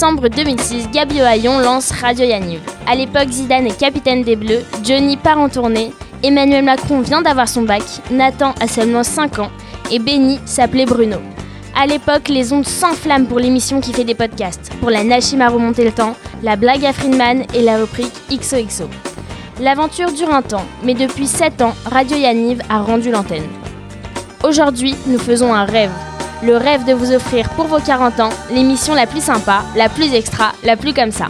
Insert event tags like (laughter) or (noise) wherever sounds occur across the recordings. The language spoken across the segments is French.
décembre 2006, Gabi Ohaillon lance Radio Yaniv. À l'époque, Zidane est capitaine des Bleus, Johnny part en tournée, Emmanuel Macron vient d'avoir son bac, Nathan a seulement 5 ans et Benny s'appelait Bruno. À l'époque, les ondes s'enflamment pour l'émission qui fait des podcasts, pour la Nashim à remonter le temps, la blague à Friedman et la rubrique XOXO. L'aventure dure un temps, mais depuis 7 ans, Radio Yaniv a rendu l'antenne. Aujourd'hui, nous faisons un rêve. Le rêve de vous offrir pour vos 40 ans l'émission la plus sympa, la plus extra, la plus comme ça.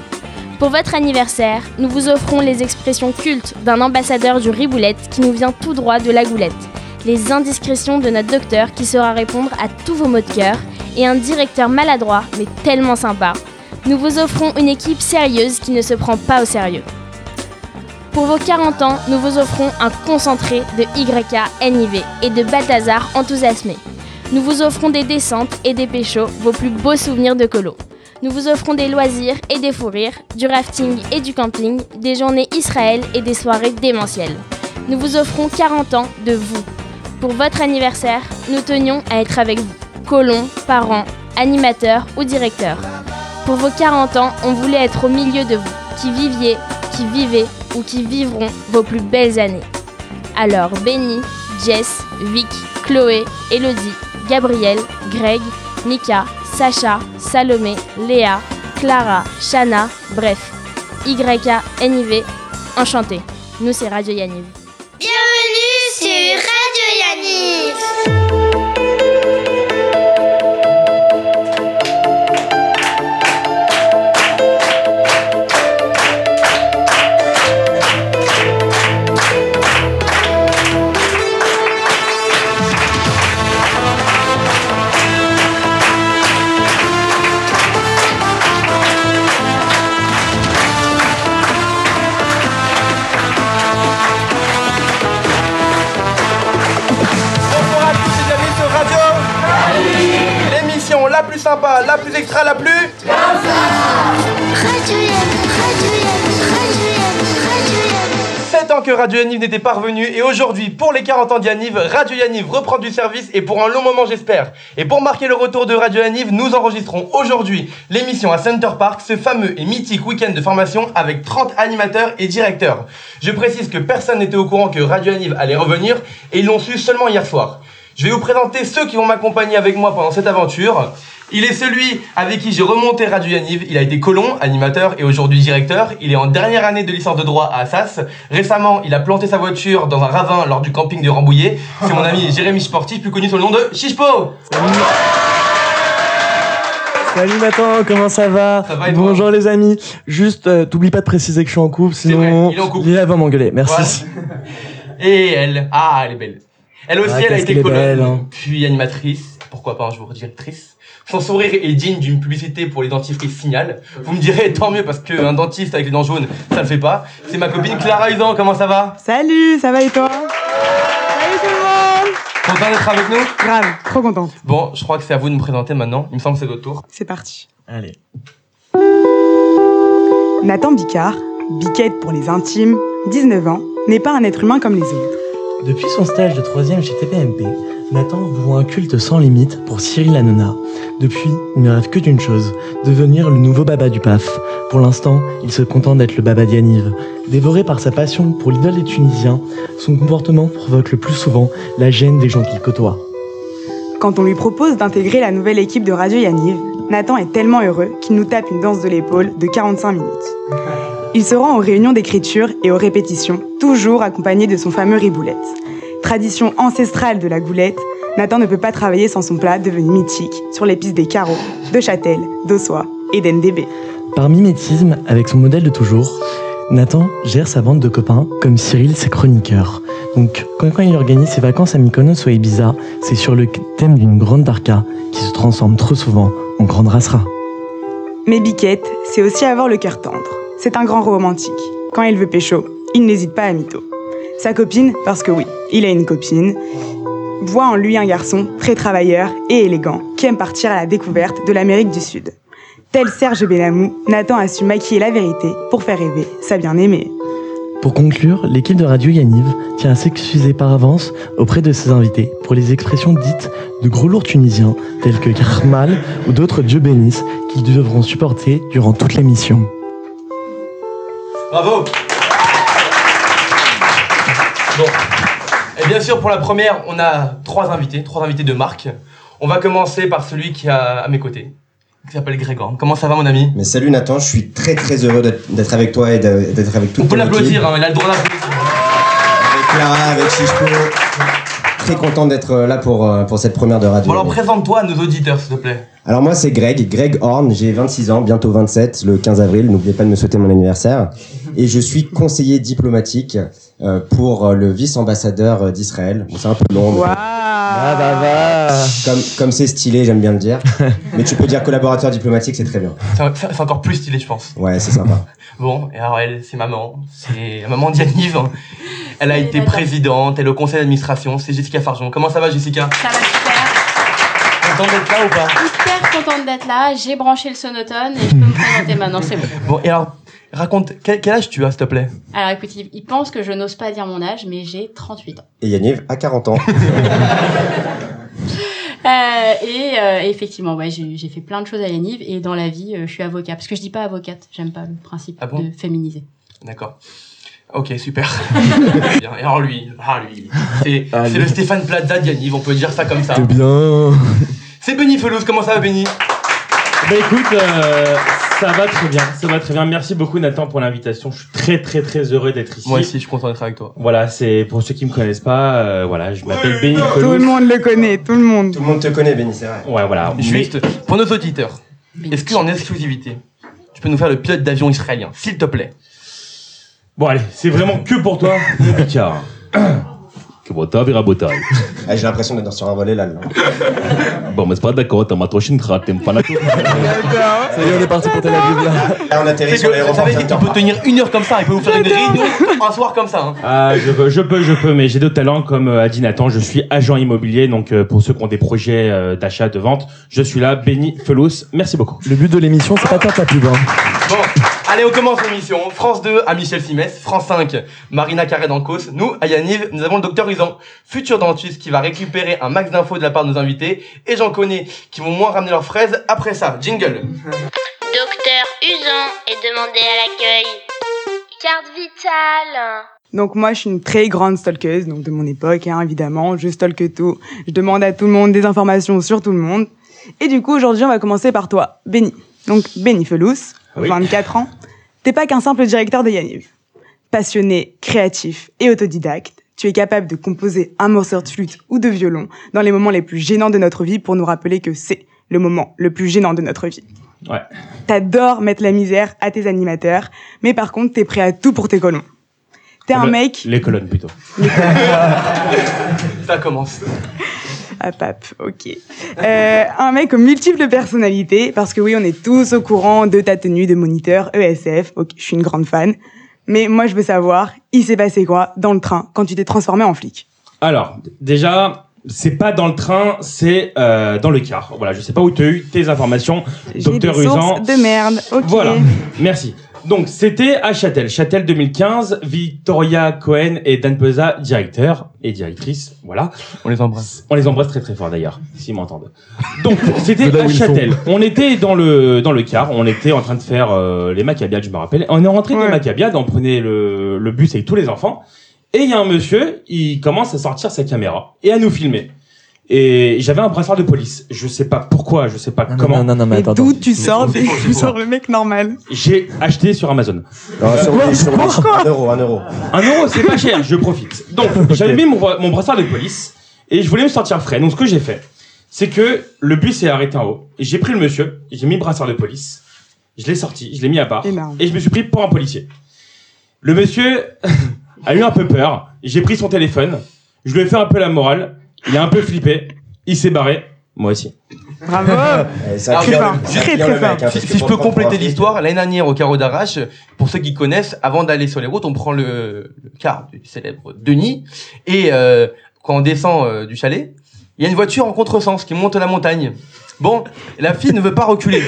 Pour votre anniversaire, nous vous offrons les expressions cultes d'un ambassadeur du riboulette qui nous vient tout droit de la goulette, les indiscrétions de notre docteur qui saura répondre à tous vos mots de cœur et un directeur maladroit mais tellement sympa. Nous vous offrons une équipe sérieuse qui ne se prend pas au sérieux. Pour vos 40 ans, nous vous offrons un concentré de YK NIV et de Balthazar enthousiasmé. Nous vous offrons des descentes et des péchos, vos plus beaux souvenirs de colo. Nous vous offrons des loisirs et des fous rires, du rafting et du camping, des journées Israël et des soirées démentielles. Nous vous offrons 40 ans de vous. Pour votre anniversaire, nous tenions à être avec vous, colons, parents, animateurs ou directeurs. Pour vos 40 ans, on voulait être au milieu de vous, qui viviez, qui vivez ou qui vivront vos plus belles années. Alors Benny, Jess, Vic, Chloé, Elodie, Gabriel, Greg, Mika, Sacha, Salomé, Léa, Clara, Shana, bref, YK, NIV, enchanté. Nous c'est Radio Yaniv. Bienvenue sur Radio Yaniv. La plus extra, la plus. 7 ans que Radio Yaniv n'était pas revenu et aujourd'hui pour les 40 ans d'Yaniv, Radio Yaniv reprend du service et pour un long moment j'espère. Et pour marquer le retour de Radio Yaniv, nous enregistrons aujourd'hui l'émission à Center Park, ce fameux et mythique week-end de formation avec 30 animateurs et directeurs. Je précise que personne n'était au courant que Radio Yaniv allait revenir et ils l'ont su seulement hier soir. Je vais vous présenter ceux qui vont m'accompagner avec moi pendant cette aventure. Il est celui avec qui j'ai remonté Radio Yaniv. Il a été colon, animateur et aujourd'hui directeur. Il est en dernière année de licence de droit à Assas. Récemment, il a planté sa voiture dans un ravin lors du camping de Rambouillet. C'est mon ami Jérémy Sportif, plus connu sous le nom de Chichpo. Salut Nathan, comment ça va, Ça va et toi? Bonjour les amis. Juste, euh, t'oublies pas de préciser que je suis en couple, C'est vrai, sinon il est en couple. Va m'engueuler. Merci. Voilà. (laughs) Et elle, ah, elle est belle. Elle aussi, Ah, elle a été colonne, belle, hein. puis animatrice, pourquoi pas un jour directrice. Son sourire est digne d'une publicité pour les dentifrices Signal. Vous me direz, tant mieux, parce qu'un dentiste avec les dents jaunes, ça le fait pas. C'est ma copine Clara Isan, comment ça va Salut, ça va et toi Salut tout le monde Content d'être avec nous Grave, trop contente. Bon, je crois que c'est à vous de me présenter maintenant. Il me semble que c'est votre tour. C'est parti. Allez. Nathan Bicard, Biquette pour les intimes, 19 ans, n'est pas un être humain comme les autres. Depuis son stage de troisième chez TPMP, Nathan voue un culte sans limite pour Cyril Hanouna. Depuis, il ne rêve que d'une chose, devenir le nouveau baba du PAF. Pour l'instant, il se contente d'être le baba d'Yaniv. Dévoré par sa passion pour l'idole des Tunisiens, son comportement provoque le plus souvent la gêne des gens qu'il côtoie. Quand on lui propose d'intégrer la nouvelle équipe de Radio Yaniv, Nathan est tellement heureux qu'il nous tape une danse de l'épaule de 45 minutes. Il se rend aux réunions d'écriture et aux répétitions, toujours accompagné de son fameux riboulette. Tradition ancestrale de la goulette, Nathan ne peut pas travailler sans son plat devenu mythique sur les pistes des carreaux, de Châtel, d'Ossois et d'NDB. Par mimétisme, avec son modèle de toujours, Nathan gère sa bande de copains comme Cyril ses chroniqueurs. Donc, quand, quand il organise ses vacances à Mykonos ou à Ibiza, c'est sur le thème d'une grande darka qui se transforme trop souvent en grande rassera. Mais Biquette, c'est aussi avoir le cœur tendre. C'est un grand romantique. Quand il veut pécho, il n'hésite pas à mytho. Sa copine, parce que oui, il a une copine, voit en lui un garçon très travailleur et élégant qui aime partir à la découverte de l'Amérique du Sud. Tel Serge Benamou, Nathan a su maquiller la vérité pour faire rêver sa bien-aimée. Pour conclure, l'équipe de Radio Yaniv tient à s'excuser par avance auprès de ses invités pour les expressions dites de gros lourds tunisiens tels que Karmal ou d'autres Dieu bénisse qu'ils devront supporter durant toute l'émission. Bravo Bon. Et bien sûr, pour la première, on a trois invités, trois invités de marque. On va commencer par celui qui est à mes côtés, qui s'appelle Grégor. Comment ça va, mon ami? Mais salut Nathan, je suis très très heureux d'être avec toi et d'être avec toute On peut ton équipe. l'applaudir, hein, il a le droit d'applaudir. Avec Clara, avec Chichpo. Très content d'être là pour, euh, pour cette première de radio. Bon, alors présente-toi à nos auditeurs, s'il te plaît. Alors moi c'est Greg, Greg Horn, j'ai 26 ans, bientôt 27, le 15 avril, n'oubliez pas de me souhaiter mon anniversaire. Et je suis conseiller diplomatique euh, pour euh, le vice-ambassadeur euh, d'Israël. Bon, c'est un peu long, mais Waouh Ah bah va comme comme c'est stylé, j'aime bien le dire. (laughs) mais tu peux dire collaborateur diplomatique, c'est très bien. C'est encore plus stylé, je pense. Ouais, c'est sympa. (laughs) Bon, et alors elle, c'est maman. C'est la maman d'Yaniv. Elle a été madame. présidente, elle est au conseil d'administration. C'est Jessica Farjon. Comment ça va, Jessica? Ça va super. Contente d'être là ou pas? Hyper contente d'être là. J'ai branché le sonotone et je peux me présenter maintenant, c'est bon. Bon, et alors, raconte, quel, quel âge tu as, s'il te plaît? Alors écoute, il, il pense que je n'ose pas dire mon âge, mais j'ai 38 ans. Et Yaniv a 40 ans. (laughs) Euh, et euh, effectivement, ouais, j'ai j'ai fait plein de choses à Yaniv et dans la vie, euh, je suis avocat. Parce que je dis pas avocate, j'aime pas le principe Ah bon? de féminiser. D'accord. Ok, super. (laughs) Et alors lui, ah lui, c'est Ah, le Stéphane Plaza d'Yaniv, on peut dire ça comme ça. C'est bien C'est Benny Felouz, comment ça va Benny? Bah écoute, euh, ça va très bien, ça va très bien. Merci beaucoup Nathan pour l'invitation. Je suis très très très heureux d'être ici. Moi aussi, je suis content d'être avec toi. Voilà, c'est pour ceux qui me connaissent pas, euh, voilà, je m'appelle Benny Tout le monde le connaît, tout le monde. Tout le monde te connaît, Benny, c'est vrai. Ouais, voilà. Mais- Juste, pour nos auditeurs, est-ce qu'en exclusivité, tu peux nous faire le pilote d'avion israélien, s'il te plaît? Bon allez, c'est vraiment que pour toi, mon Picard. (clears throat) Ah, j'ai l'impression d'être sur un volet là. là. Bon, mais c'est pas d'accord, t'as ma trochine t'es pas là. Ça y est, on est parti pour Tel Aviv là. Là, on atterrit sur vous l'aéroport savez qu'il peut tenir une heure comme ça, il peut vous faire une réunion un soir comme ça. hein. Ah, je peux, je peux, je peux, mais j'ai d'autres talents, comme euh, a dit Nathan, je suis agent immobilier, donc euh, pour ceux qui ont des projets euh, d'achat, de vente, je suis là, Benny Felous, merci beaucoup. Le but de l'émission, c'est pas de faire ta pub. Hein. Bon, allez, on commence l'émission. France 2 à Michel Simès, France 5, Marina Carré d'Ancos. Nous, à Yaniv, nous avons le docteur Usan, futur dentiste, qui va récupérer un max d'infos de la part de nos invités. Et j'en connais qui vont moins ramener leurs fraises après ça. Jingle. Docteur Usan est demandé à l'accueil. Carte vitale. Donc moi, je suis une très grande stalkeuse, donc de mon époque, hein, évidemment. Je stalke tout. Je demande à tout le monde des informations sur tout le monde. Et du coup, aujourd'hui, on va commencer par toi, Benny. Donc, Benny Felous, Oui. 24 ans. T'es pas qu'un simple directeur de Yaniv. Passionné, créatif et autodidacte, tu es capable de composer un morceau de flûte ou de violon dans les moments les plus gênants de notre vie pour nous rappeler que c'est le moment le plus gênant de notre vie. Ouais. T'adores mettre la misère à tes animateurs, mais par contre, t'es prêt à tout pour tes colons. T'es un Le- mec Les colonnes plutôt. (laughs) (laughs) Ça commence. Ah, pape, ok. Euh, un mec aux multiples personnalités, parce que oui, on est tous au courant de ta tenue de moniteur ESF. Ok, je suis une grande fan. Mais moi, je veux savoir, il s'est passé quoi dans le train quand tu t'es transformé en flic? Alors, déjà, c'est pas dans le train, c'est euh, dans le car. Voilà, je sais pas où tu as eu tes informations. Docteur Usan. de merde. Ok. Voilà, merci. Donc, c'était à Châtel. Châtel 2015, Victoria Cohen et Dan Peza, directeur et directrice. Voilà. On les embrasse. On les embrasse très très fort d'ailleurs, s'ils m'entendent. Donc, (laughs) c'était à. Châtel. On était dans le, dans le car, on était en train de faire euh, les Maccabiades, je me rappelle. On est rentré des Ouais. Maccabiades, on prenait le, le bus avec tous les enfants. Et il y a un monsieur, il commence à sortir sa caméra et à nous filmer. Et j'avais un brassard de police. Je sais pas pourquoi, je sais pas Non, comment. non, non, non, mais attends. d'où tu sors des- Tu sors le mec normal. J'ai acheté sur Amazon. Non, sur sur. Un euro, un euro. Un euro, c'est pas cher, je profite. Donc, (laughs) j'avais mis mon, mon brassard de police et je voulais me sortir frais. Donc, ce que j'ai fait, c'est que le bus est arrêté en haut. J'ai pris le monsieur, j'ai mis le brassard de police, je l'ai sorti, je l'ai mis à part Énorme. et je me suis pris pour un policier. Le monsieur (laughs) a eu un peu peur. J'ai pris son téléphone, je lui ai fait un peu la morale. Il a un peu flippé, il s'est barré. Moi aussi. Bravo. (laughs) Eh, Alors, très fort, très, très fort. hein, Si, je peux compléter l'histoire, l'année dernière au carreau d'arrache, pour ceux qui connaissent, avant d'aller sur les routes, on prend le, le car du célèbre Denis, et euh, quand on descend euh, du chalet, il y a une voiture en contresens qui monte la montagne. Bon, la fille ne veut pas reculer.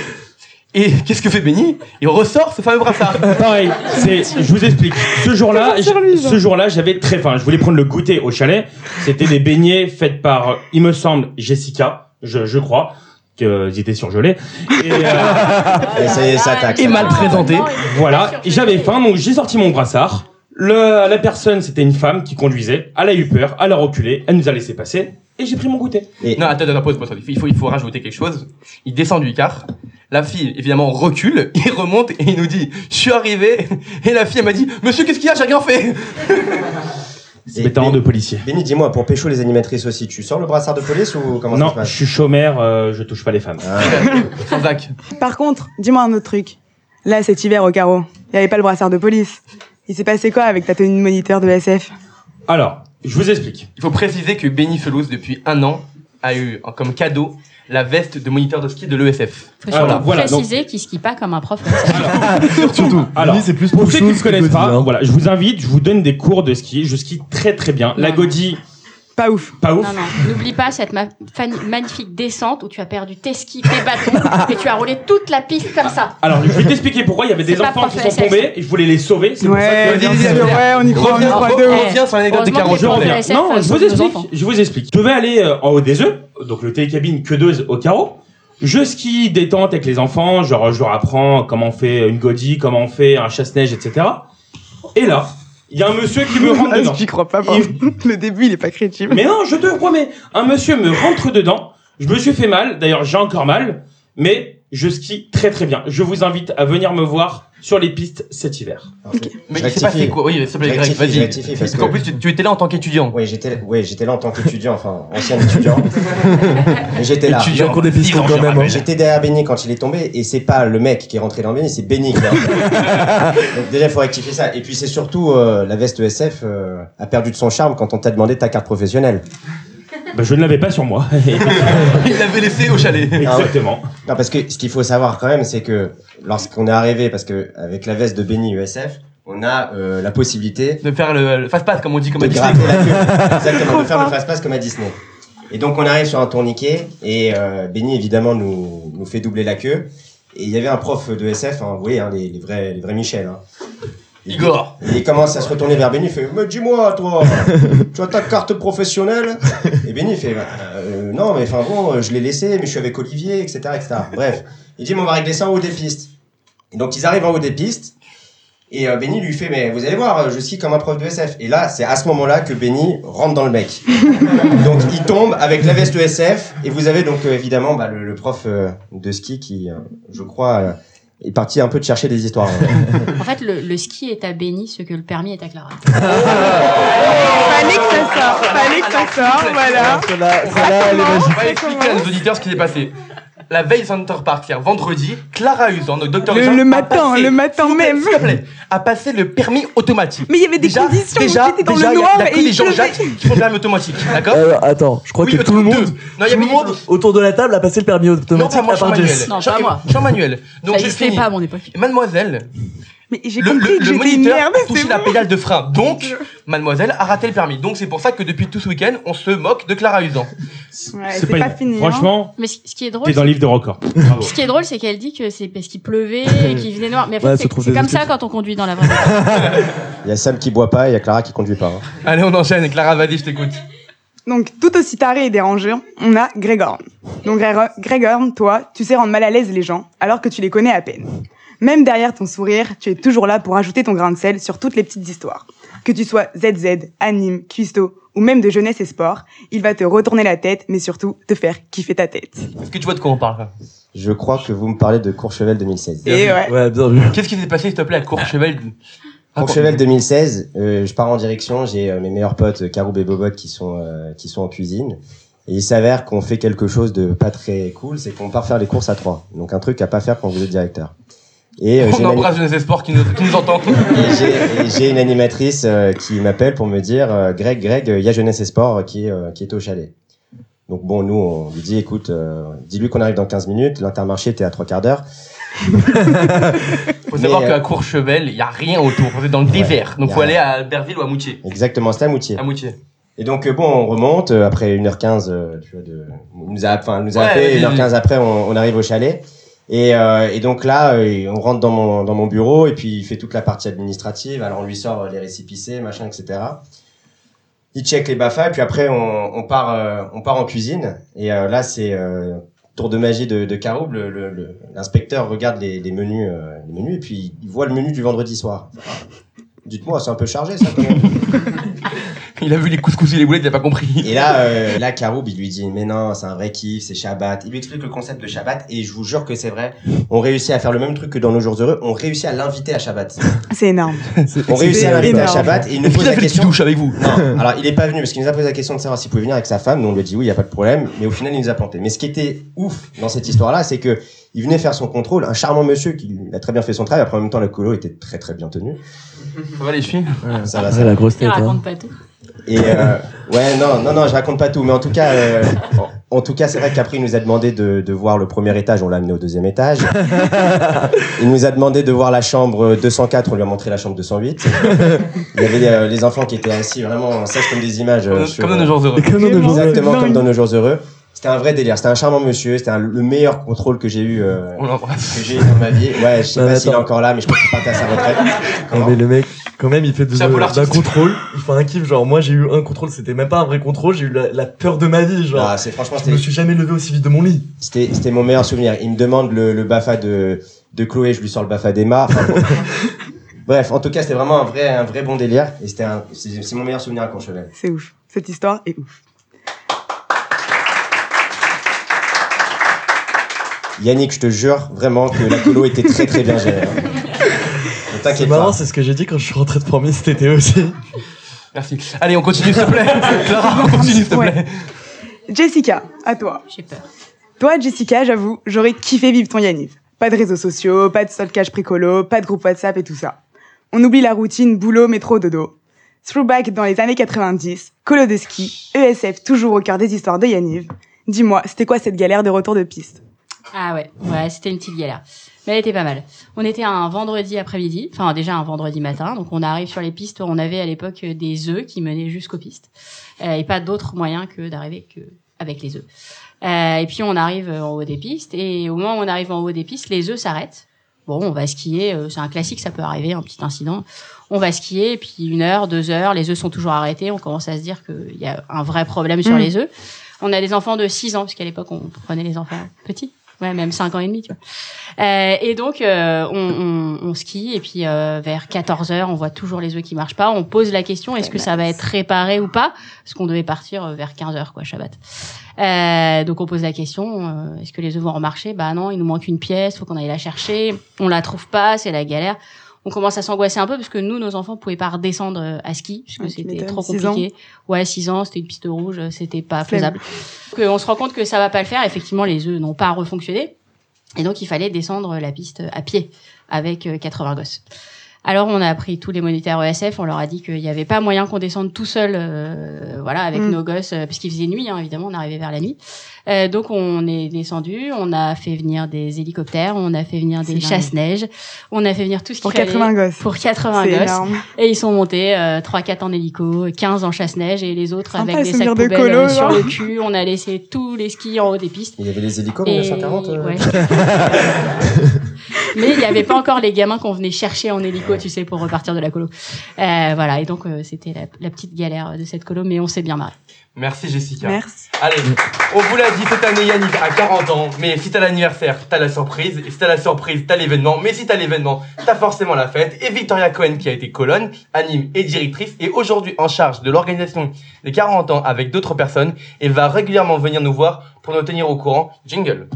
Et qu'est-ce que fait Benny? Il ressort ce fameux brassard. (laughs) Pareil, c'est, je vous explique. Ce jour-là, j- ce jour-là, j'avais très faim. Je voulais prendre le goûter au chalet. C'était des beignets faits par, il me semble, Jessica, je, je crois, qu'ils étaient surgelés. Et, euh, (laughs) Et ça y est, ça attaque. Et mal présenté. voilà, Et j'avais faim, donc j'ai sorti mon brassard. Le, la personne, c'était une femme qui conduisait. Elle a eu peur, elle a reculé, elle nous a laissé passer. Et j'ai pris mon goûter. Non, attends, attends, pause, pause. pause. Il faut, il faut rajouter quelque chose. Il descend du car. La fille, évidemment, recule. (laughs) Il remonte et il nous dit Je suis arrivé. Et la fille, elle m'a dit Monsieur, qu'est-ce qu'il y a? J'ai rien fait. (laughs) C'est talents de policier. Benny, dis-moi, pour pécho les animatrices aussi, tu sors le brassard de police ou comment ça Non, se passe? je suis chômeur, euh, je touche pas les femmes. Ah, (laughs) Zach. Par contre, dis-moi un autre truc. Là, cet hiver au carreau, il y avait pas le brassard de police. Il s'est passé quoi avec ta tenue de moniteur de SF Alors, je vous explique. Il faut préciser que Benny Felouz, depuis un an, a eu en- comme cadeau la veste de moniteur de ski de l'ESF. Voilà, donc- préciser qu'il skie pas comme un prof. (laughs) (laughs) Surtout. Alors, c'est plus Pour ceux qui ne connaissent pas, voilà, je vous invite, je vous donne des cours de ski. Je skie très très bien. La godille, Pas ouf. pas ouf. Non, non, n'oublie pas cette ma- fan- magnifique descente où tu as perdu tes skis, tes bâtons, (laughs) et tu as roulé toute la piste comme ça. Alors, je vais t'expliquer pourquoi il y avait des enfants qui sont tombés et je voulais les sauver. C'est pour ça Ouais, que ouais, on y croit, on y Reviens, croit re- de ouf. reviens sur l'anecdote de Heureusement Caro. que Je les s'il te plaît. reviens. SF, Non, je vous explique. Je vous explique. Je devais aller euh, en haut des œufs, donc le télécabine que deux au carreau. Je skie détente avec les enfants, genre je leur apprends comment on fait une godille, comment on fait un chasse-neige, etc. Et là, il y a un monsieur qui me (laughs) rentre Ah, dedans. J'y crois pas, pardon. (laughs) Le début, il est pas crédible. Mais non, je te promets, un monsieur me rentre dedans. Je me suis fait mal, d'ailleurs j'ai encore mal, mais je skie très très bien. Je vous invite à venir me voir sur les pistes cet hiver. Mais Je il s'est passé quoi? Oui, s'il Greg, vas-y. parce qu'en plus, tu, tu étais là en tant qu'étudiant. Oui, j'étais, ouais, j'étais là en tant qu'étudiant, enfin ancien étudiant. (laughs) Mais j'étais là. Étudiant. Cours des quand même. hein. J'étais derrière Benny quand il est tombé et c'est pas le mec qui est rentré dans Benny, c'est Benny qui est rentré. (laughs) Donc déjà, il faut rectifier ça. Et puis c'est surtout euh, la veste ESF euh, a perdu de son charme quand on t'a demandé ta carte professionnelle. Bah, je ne l'avais pas sur moi. (laughs) Il l'avait laissé au chalet. Exactement. Non, parce que ce qu'il faut savoir quand même, c'est que lorsqu'on est arrivé, parce que avec la veste de Benny ESF, on a euh, la possibilité De faire le, le fast-pass, comme on dit, comme de à Disney. gratter la queue. Exactement, de faire le fast-pass comme à Disney. Et donc on arrive sur un tourniquet et euh, Benny évidemment nous, nous fait doubler la queue. Et il y avait un prof de SF, hein, vous voyez, hein, les, les vrais, les vrais Michel. Hein. Igor. Et il commence à se retourner vers Benny, il fait Mais dis-moi, toi, (laughs) tu as ta carte professionnelle? Et Benny fait Bah, euh, Non, mais enfin bon, je l'ai laissé, mais je suis avec Olivier, etc. etc. Bref, il dit Mais on va régler ça en haut des pistes. Et donc ils arrivent en haut des pistes, et euh, Benny lui fait Mais vous allez voir, je skie comme un prof de SF. Et là, c'est à ce moment-là que Benny rentre dans le mec. (laughs) donc il tombe avec la veste SF, et vous avez donc euh, évidemment bah, le, le prof de ski qui, je crois, est parti un peu de chercher des histoires. (laughs) En fait, le, le ski est à Béni, ce que le permis est à Clara. (laughs) Fallait que ça sorte, fallait que ça sorte, voilà. Celle-là, elle est magique. On va expliquer à nos auditeurs ce qui s'est passé. La veille Center Park, c'est-à-dire vendredi, Clara Usan, donc docteur Le, le matin, passé- le matin même. S'il te plaît, a passé le permis automatique. Mais il y avait des déjà, conditions, déjà, j'étais dans déjà, le il y a- noir il y a que et les pleuvait. qui font le permis automatique, d'accord Euh, attends, je crois Oui, que tout le monde, Non, il y tout le monde autour de la table a passé le permis Non, automatique Jean-Manuel. Non, Jean- pas moi. Jean-Manuel. Donc, Ça je pas à mon époque. Mademoiselle, Mais j'ai le, compris le- que le j'étais une moniteur c'est la pédale de frein. (laughs) Donc, mademoiselle a raté le permis. Donc, c'est pour ça que depuis tout ce week-end, on se moque de Clara Usan. Ouais, c'est pas, fini. hein. Franchement, Mais ce qui est drôle, t'es dans le livre de record. (laughs) Bravo. ce qui est drôle, c'est qu'elle dit que c'est parce qu'il pleuvait et (laughs) qu'il faisait noir. Mais en fait, Ouais, c'est comme ça quand on conduit dans la vraie vie. Il y a Sam qui boit pas et il y a Clara qui conduit pas. hein. Allez, on enchaîne. Clara, vas-y, je t'écoute. Donc, tout aussi taré et dérangeant, on a Grégor. Donc, Grégor, Grégor, toi, tu sais rendre mal à l'aise les gens, alors que tu les connais à peine. Même derrière ton sourire, tu es toujours là pour ajouter ton grain de sel sur toutes les petites histoires. Que tu sois ZZ, anime, cuistot, ou même de jeunesse et sport, il va te retourner la tête, mais surtout te faire kiffer ta tête. Est-ce que tu vois de quoi on parle là Je crois que vous me parlez de Courchevel 2016. Bien Et ouais. Ouais, bien vu. Qu'est-ce qui s'est passé, s'il te plaît, à Courchevel? Courchevel 2016, euh, je pars en direction, j'ai euh, mes meilleurs potes euh, Caroub et Bobot qui sont euh, qui sont en cuisine. Et il s'avère qu'on fait quelque chose de pas très cool, c'est qu'on part faire les courses à trois. Donc un truc à pas faire quand vous êtes directeur. Et euh, On embrasse Jeunesse et Sport qui nous, qui nous entend. (laughs) j'ai- une animatrice euh, qui m'appelle pour me dire euh, Greg, Greg, il y a Jeunesse et Sport qui est, qui est au chalet. Donc bon, nous, on lui dit, écoute, dis-lui qu'on arrive dans 15 minutes, l'intermarché, t'es à trois quarts d'heure. Faut savoir qu'à Courchevel, il y a rien autour. Vous êtes dans le désert. Donc faut aller à Albertville ou à Moutier. Exactement, c'est à Moutier. À Moutier. Et donc, bon, on remonte, après 1h15, euh, tu vois, de, on nous a, enfin, on nous a Ouais, appelé, vas-y, 1h15 après, on, on arrive au chalet. Et, euh, et donc là, euh, on rentre dans mon, dans mon bureau et puis il fait toute la partie administrative. Alors on lui sort euh, les récipicés, machin, etc. Il check les BAFA et puis après on, on part, euh, on part en cuisine. Et euh, là c'est euh, tour de magie de, de L'inspecteur regarde les, les menus, les menus et puis il voit le menu du vendredi soir. Dites-moi, c'est un peu chargé ça même. (laughs) Il a vu les couscous et les boulettes, il a pas compris. Et là, euh, là, Karoub, il lui dit, mais non, c'est un vrai kiff, c'est Shabbat. Il lui explique le concept de Shabbat et je vous jure que c'est vrai. On réussit à faire le même truc que dans nos jours heureux. On réussit à l'inviter à Shabbat. (laughs) C'est énorme. (laughs) On réussit à l'inviter à. Shabbat et il nous pose la question. douches avec vous Non, alors il est pas venu parce qu'il nous a posé la question de savoir s'il pouvait venir avec sa femme. Nous on lui a dit oui, il y a pas de problème. Mais au final, il nous a planté. Mais ce qui était ouf dans cette histoire-là, c'est que il venait faire son contrôle, un charmant monsieur qui a très bien fait son travail. Après en même temps, la colo était très très bien tenue. (laughs) Ça va les filles? Ça va, ça Ouais, va. la grosse Il tête. hein. raconte pas tout. Et euh, ouais, non, non, non, je raconte pas tout, mais en tout cas, euh, en, en tout cas, c'est vrai qu'après il nous a demandé de, de voir le premier étage, on l'a amené au deuxième étage. (laughs) il nous a demandé de voir la chambre 204, on lui a montré la chambre 208. Il y avait euh, les enfants qui étaient assis vraiment sèches comme des images. euh, Comme sur- dans nos jours heureux. Comme dans nos jours Exactement comme dans nos jours heureux. C'était un vrai délire. C'était un charmant monsieur. C'était le meilleur contrôle que j'ai eu, euh, que j'ai eu dans ma vie. Ouais, je sais Non, pas s'il est encore là, mais je crois qu'il partait à sa retraite. (laughs) Non, mais le mec, quand même, il fait de- d'un contrôle. Il fait un kiff. Genre, moi, j'ai eu un contrôle. C'était même pas un vrai contrôle. J'ai eu la, la peur de ma vie. Genre, Ah, c'est franchement, je me suis jamais levé aussi vite de mon lit. C'était, c'était mon meilleur souvenir. Il me demande le, le Bafa de, de Chloé, je lui sors le Bafa d'Emma. Enfin, bon. (laughs) Bref, en tout cas, c'était vraiment un vrai, un vrai bon délire. Et c'était un, c'est, mon meilleur souvenir à Courchevel. C'est ouf. Cette histoire est ouf. Yannick, je te jure vraiment que la colo était très très bien gérée. hein. C'est t'inquiète marrant, pas. c'est ce que j'ai dit quand je suis rentré de premier cet été aussi. Merci. Allez, on continue s'il te plaît. (laughs) Clara, on continue s'il te Ouais. plaît. Jessica, à toi. J'ai peur. Toi, Jessica, j'avoue, j'aurais kiffé vivre ton Yaniv. Pas de réseaux sociaux, pas de stalkage précolo, pas de groupe WhatsApp et tout ça. On oublie la routine boulot, métro, dodo. Throwback dans les années 90, colo de ski, ESF toujours au cœur des histoires de Yaniv. Dis-moi, c'était quoi cette galère de retour de piste? Ah ouais, ouais, c'était une petite galère. Mais elle était pas mal. On était un vendredi après-midi, enfin déjà un vendredi matin, donc on arrive sur les pistes, on avait à l'époque des œufs qui menaient jusqu'aux pistes, Euh, et pas d'autre moyen que d'arriver que avec les œufs. Euh, et puis on arrive en haut des pistes, et au moment où on arrive en haut des pistes, les œufs s'arrêtent. Bon, on va skier, euh, c'est un classique, ça peut arriver, un petit incident. On va skier, et puis une heure, deux heures, les œufs sont toujours arrêtés, on commence à se dire qu'il y a un vrai problème sur Mm. les œufs. On a des enfants de 6 ans, parce qu'à l'époque, on prenait les enfants petits. Ouais, même 5 ans et demi, tu vois. Euh, et donc, euh, on, on, on skie, et puis euh, vers 14 heures, on voit toujours les œufs qui marchent pas. On pose la question, est-ce que ça va être réparé ou pas? Parce qu'on devait partir euh, vers 15 heures, quoi, Shabbat. Euh, donc, on pose la question, euh, est-ce que les œufs vont remarcher? Bah non, il nous manque une pièce, faut qu'on aille la chercher. On la trouve pas, c'est la galère. On commence à s'angoisser un peu parce que nous, nos enfants pouvaient pas redescendre euh, à ski parce que Ouais, tu c'était trop compliqué. Ouais, 6 ans, c'était une piste rouge, euh, c'était pas faisable. Donc, euh, on se rend compte que ça va pas le faire. Effectivement, les œufs n'ont pas refonctionné. Et donc, il fallait descendre la piste à pied avec euh, 80 gosses. Alors, on a pris tous les monitaires ESF, on leur a dit qu'il n'y avait pas moyen qu'on descende tout seul, euh, voilà, avec Mm. nos gosses, euh, puisqu'il faisait nuit, hein, évidemment, on arrivait vers la nuit. Euh, donc, on est descendu, on a fait venir des hélicoptères, on a fait venir des chasse-neige, on a fait venir tout ce qu'il Pour fallait 80 gosses. pour 80 C'est gosses. énorme. Et ils sont montés, euh, 3-4 en hélico, 15 en chasse-neige, et les autres Sympa, avec des sacs de poubelles colo, euh, sur genre. le cul. On a laissé tous les skis en haut des pistes. Il y avait les hélicos en Et- 1940 euh ouais. (laughs) Mais il n'y avait pas encore les gamins qu'on venait chercher en hélico, tu sais, pour repartir de la colo. Euh, voilà, et donc euh, c'était la, la petite galère de cette colo, mais on s'est bien marré. Merci Jessica. Merci. Allez, on vous l'a dit cette année Yannick a 40 ans, mais si t'as l'anniversaire, t'as la surprise, et si t'as la surprise, t'as l'événement, mais si t'as l'événement, t'as forcément la fête, et Victoria Cohen qui a été colonne, anime et directrice, et aujourd'hui en charge de l'organisation des 40 ans avec d'autres personnes, et va régulièrement venir nous voir pour nous tenir au courant. Jingle.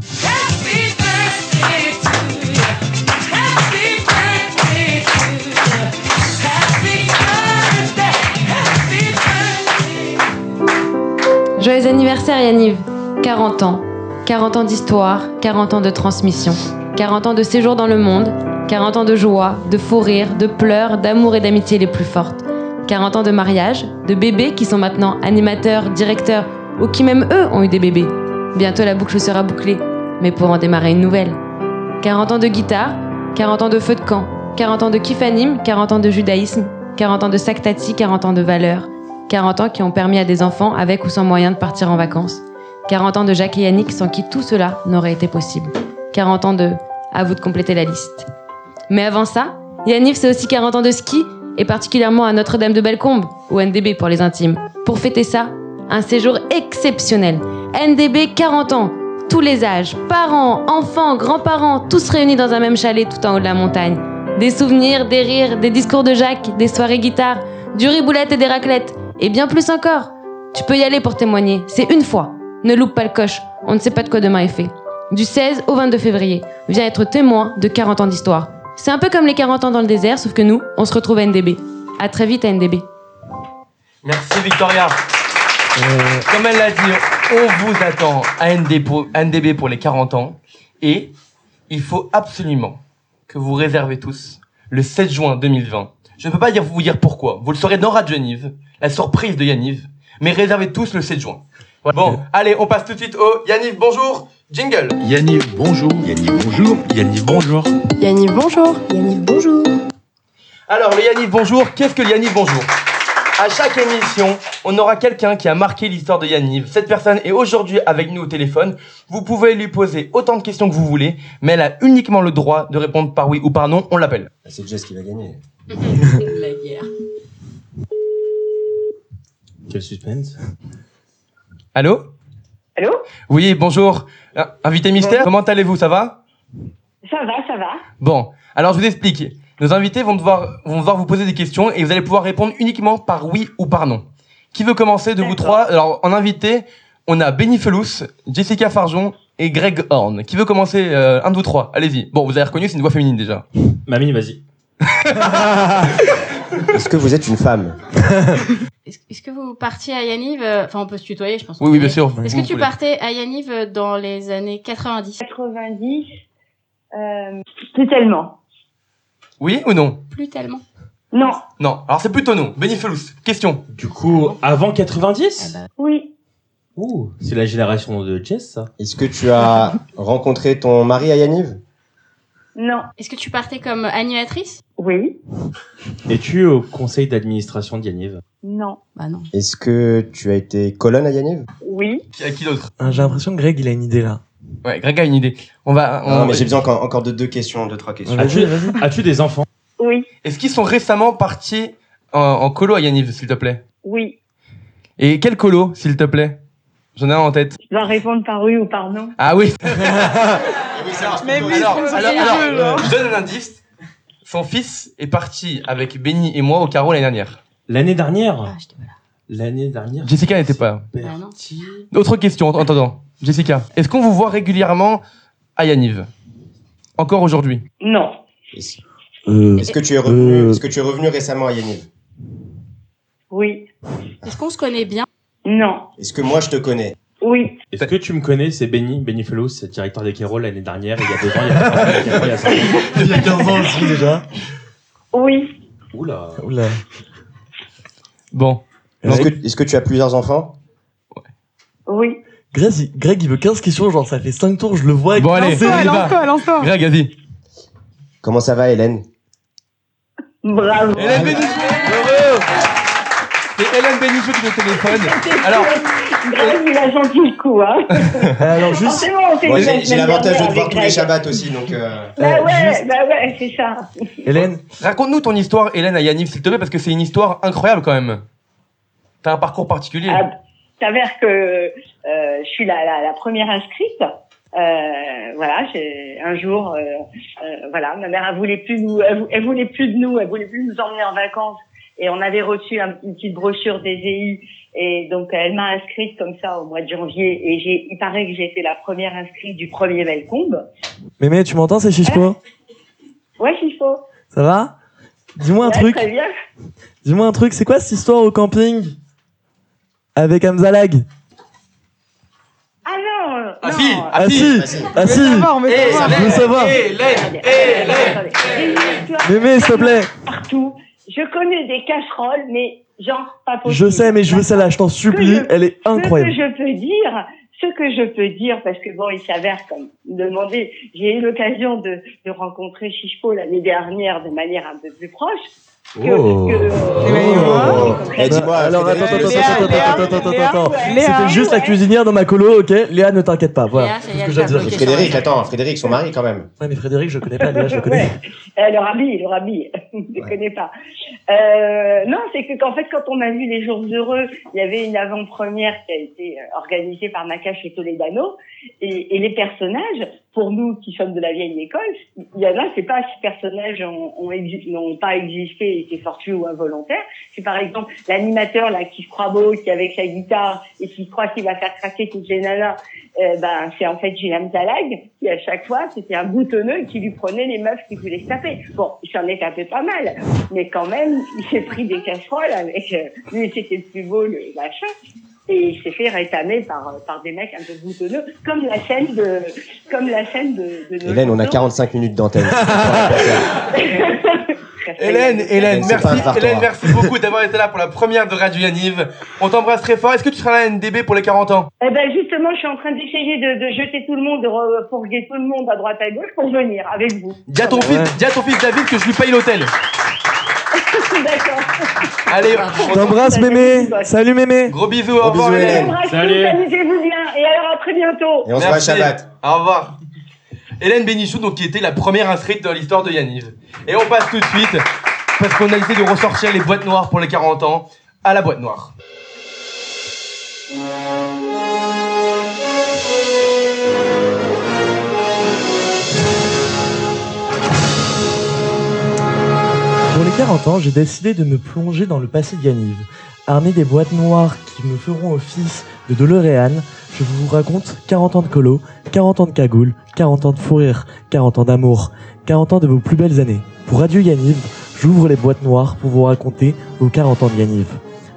Joyeux anniversaire Yaniv 40 ans. 40 ans d'histoire, 40 ans de transmission. 40 ans de séjour dans le monde, 40 ans de joie, de fou rire, de pleurs, d'amour et d'amitié les plus fortes. 40 ans de mariage, de bébés qui sont maintenant animateurs, directeurs, ou qui même eux ont eu des bébés. Bientôt la boucle sera bouclée, mais pour en démarrer une nouvelle. 40 ans de guitare, 40 ans de feu de camp, 40 ans de kifanim, 40 ans de judaïsme, 40 ans de saktati, 40 ans de valeurs, 40 ans qui ont permis à des enfants, avec ou sans moyens, de partir en vacances. 40 ans de Jacques et Yannick sans qui tout cela n'aurait été possible. 40 ans de... À vous de compléter la liste. Mais avant ça, Yaniv, c'est aussi 40 ans de ski, et particulièrement à Notre-Dame de Bellecombe, ou NDB pour les intimes. Pour fêter ça, un séjour exceptionnel. NDB 40 ans, tous les âges, parents, enfants, grands-parents, tous réunis dans un même chalet tout en haut de la montagne. Des souvenirs, des rires, des discours de Jacques, des soirées guitare, du riboulette et des raclettes, et bien plus encore. Tu peux y aller pour témoigner, c'est une fois. Ne loupe pas le coche, on ne sait pas de quoi demain est fait. Du 16 au 22 février, viens être témoin de 40 ans d'histoire. C'est un peu comme les 40 ans dans le désert, sauf que nous, on se retrouve à NDB. À très vite à NDB. Merci Victoria. Euh, Comme elle l'a dit, on vous attend à NDB pour les 40 ans. Et il faut absolument que vous réservez tous le 7 juin 2020. Je ne peux pas vous dire pourquoi. Vous le saurez dans Radio Yaniv, la surprise de Yaniv. Mais réservez tous le 7 juin. Bon, allez, on passe tout de suite au Yaniv, bonjour, jingle. Yanniv, bonjour. Yanniv, bonjour. Yanniv, bonjour. Yanniv, bonjour. Yanniv, bonjour. Alors, le Yaniv Bonjour, qu'est-ce que le Yaniv Bonjour? À chaque émission, on aura quelqu'un qui a marqué l'histoire de Yaniv. Cette personne est aujourd'hui avec nous au téléphone. Vous pouvez lui poser autant de questions que vous voulez, mais elle a uniquement le droit de répondre par oui ou par non. On l'appelle. C'est Jess qui va gagner. (laughs) La guerre. Quel suspense. Allô? Allô? Oui, bonjour. Euh, Invité mystère, comment allez-vous? Ça va? Ça va, ça va. Bon, alors je vous explique. Nos invités vont devoir, vont devoir vous poser des questions et vous allez pouvoir répondre uniquement par oui ou par non. Qui veut commencer de vous trois? Alors, en invité, on a Benny Felous, Jessica Farjon et Greg Horn. Qui veut commencer euh, Un de vous trois, allez-y. Bon, vous avez reconnu, c'est une voix féminine déjà. Mamie, vas-y. (laughs) Est-ce que vous êtes une femme (laughs) Est-ce que vous partiez à Yaniv euh, Enfin, on peut se tutoyer, je pense. Oui, oui, bien sûr. Est-ce que tu partais à Yaniv euh, dans les années 90 90, euh, plus tellement. Oui ou non? Plus tellement. Non, Non. Alors c'est plutôt non. Benny Felous, question. Du coup, avant 90 oui, Ouh, c'est la génération de Jess, ça. Est-ce que tu as rencontré ton mari à Yaniv? Non, Est-ce que tu partais comme animatrice? Oui, Es-tu au conseil d'administration d'Yaniv? Non, Bah non. Est-ce que tu as été colonne à Yaniv? Oui. Qui, à qui d'autre? Ah, J'ai l'impression que Greg, il a une idée là. Ouais, Greg a une idée. On va. on- Non, mais j'ai besoin encore, encore de deux questions, deux, trois questions. As-tu as-tu des enfants? Oui, Est-ce qu'ils sont récemment partis en, en colo à Yaniv, s'il te plaît? Oui. Et quel colo, s'il te plaît? J'en ai un en tête. Je dois répondre par oui ou par non. Ah oui. (laughs) Mais oui, alors, c'est alors, là. je donne un indice. Son fils est parti avec Benny et moi au carreau l'année dernière. L'année dernière Ah, j'étais pas là. L'année dernière Jessica n'était pas là. c'est Ah non. parti. Autre question en attendant. Jessica, est-ce qu'on vous voit régulièrement à Yaniv? Encore aujourd'hui? Non, Est-ce Euh, est-ce que tu es revenu, Euh. est-ce que tu es revenu récemment à Yaniv? Oui, Est-ce qu'on se connaît bien? Non, Est-ce que moi je te connais? Oui, Est-ce que tu me connais C'est Benny, Benny Fellows, c'est directeur des Kéros l'année dernière, il y a deux ans, il y a trois ans, il y a quatre ans, il y a cinq ans. (laughs) il y a 15 ans aussi déjà. oui, Oula. Oula. Bon. Est-ce que, tu as plusieurs enfants? Oui. Greg, il- Greg, il veut 15 questions, genre ça fait 5 tours, je le vois. Bon, allez, Lance-toi, lance-toi, lance-toi. Greg, vas-y. Comment ça va Hélène? Bravo. Hélène Bénichou Heureux C'est Hélène Bénichou qui est au téléphone. Alors, Greg, il a senti le coup, hein. Alors juste, Forcément, on s'est Moi vu la j'ai, l'avantage de te voir tous les. Shabbats aussi, donc euh, Bah Euh, ouais, juste- bah ouais, c'est ça. Hélène, raconte-nous ton histoire, Hélène, à Yaniv, s'il te plaît, parce que c'est une histoire incroyable quand même. T'as un parcours particulier. Ah, s'avère que euh, je suis la, la, la première inscrite. Euh, voilà, j'ai un jour, euh, euh, voilà, ma mère elle voulait plus nous, elle voulait plus de nous, elle voulait plus nous emmener en vacances. Et on avait reçu un- une petite brochure des EI et donc elle m'a inscrite comme ça au mois de janvier et j'ai, il paraît que j'ai été la première inscrite du premier Belcombe. Mémé, tu m'entends, c'est Chichpo Ouais, faut. Ça va? Dis-moi un Ouais, truc, Très bien. dis-moi un truc, c'est quoi cette histoire au camping Avec Amzalag? Ah non. Ah si, Ah si Ah si savoir, Eh, savoir. Je veux savoir attendez, attendez. J'ai une histoire Mémé, s'il te plaît partout. Je connais des casseroles, mais genre pas possible. Je sais, mais je veux celle-là, je t'en supplie, je- elle est incroyable. Ce que je peux dire, ce que je peux dire, parce que bon, il s'avère comme demander, j'ai eu l'occasion de, de rencontrer Chichpo l'année dernière de manière un peu plus proche. Que- que- Oh. Eh, dis-moi, Alors, attends, attends, attends, attends, attends, attends, ouais. C'était juste la cuisinière dans ma colo, ok Léa, ne t'inquiète pas, voilà. Léa, que dire. Frédéric, attends, Frédéric, son mari quand même. Ouais, mais Frédéric, je connais pas, Léa, je le connais. Euh, le rabbi, le rabbi, (laughs) je ne Ouais. connais pas. Euh, non, c'est que qu'en fait, quand on a vu les jours heureux, il y avait une avant-première qui a été euh, organisée par Nakache et Toledano, et, et les personnages, pour nous qui sommes de la vieille école, il y en a, c'est pas ces personnages n'ont pas existé, étaient fortuits ou involontaires. C'est par exemple l'animateur là qui se croit beau, qui est avec sa guitare et qui croit qu'il va faire craquer toutes les nanas. Euh, ben c'est en fait Gilles Talag qui à chaque fois c'était un boutonneux qui lui prenait les meufs qui voulaient se taper. Bon, il s'en est tapé pas mal, mais quand même il s'est pris des casseroles avec euh, lui c'était le plus beau le machin et il s'est fait rétamer par par des mecs un peu boutonneux comme la scène de comme la scène de, de Hélène, on a jours. 45 minutes d'antenne. (laughs) Hélène, Hélène, merci. Hélène, merci beaucoup d'avoir été là pour la première de Radio Yaniv. On t'embrasse très fort. Est-ce que tu seras là à NDB pour les 40 ans? Eh ben justement, je suis en train d'essayer de, de jeter tout le monde, de re- fourguer tout le monde à droite à gauche pour venir avec vous. Dis à ton Ouais. fils, dis à ton fils David que je lui paye l'hôtel. (laughs) D'accord. Allez, on T'embrasse, mémé Salut, mémé Gros bisous, au revoir bisous, Hélène. Salut. amusez-vous bien et alors à très bientôt. Et on se voit à Merci. Shabbat. Au revoir. Hélène Bénichou, donc, qui était la première inscrite dans l'histoire de Yaniv. Et on passe tout de suite, parce qu'on a essayé de ressortir les boîtes noires pour les 40 ans, à la boîte noire. 40 ans, j'ai décidé de me plonger dans le passé de Yaniv. Armé des boîtes noires qui me feront office de DeLorean, je vous raconte 40 ans de colo, 40 ans de cagoule, 40 ans de fou rire, 40 ans d'amour, 40 ans de vos plus belles années. Pour Radio Yaniv, j'ouvre les boîtes noires pour vous raconter vos 40 ans de Yaniv.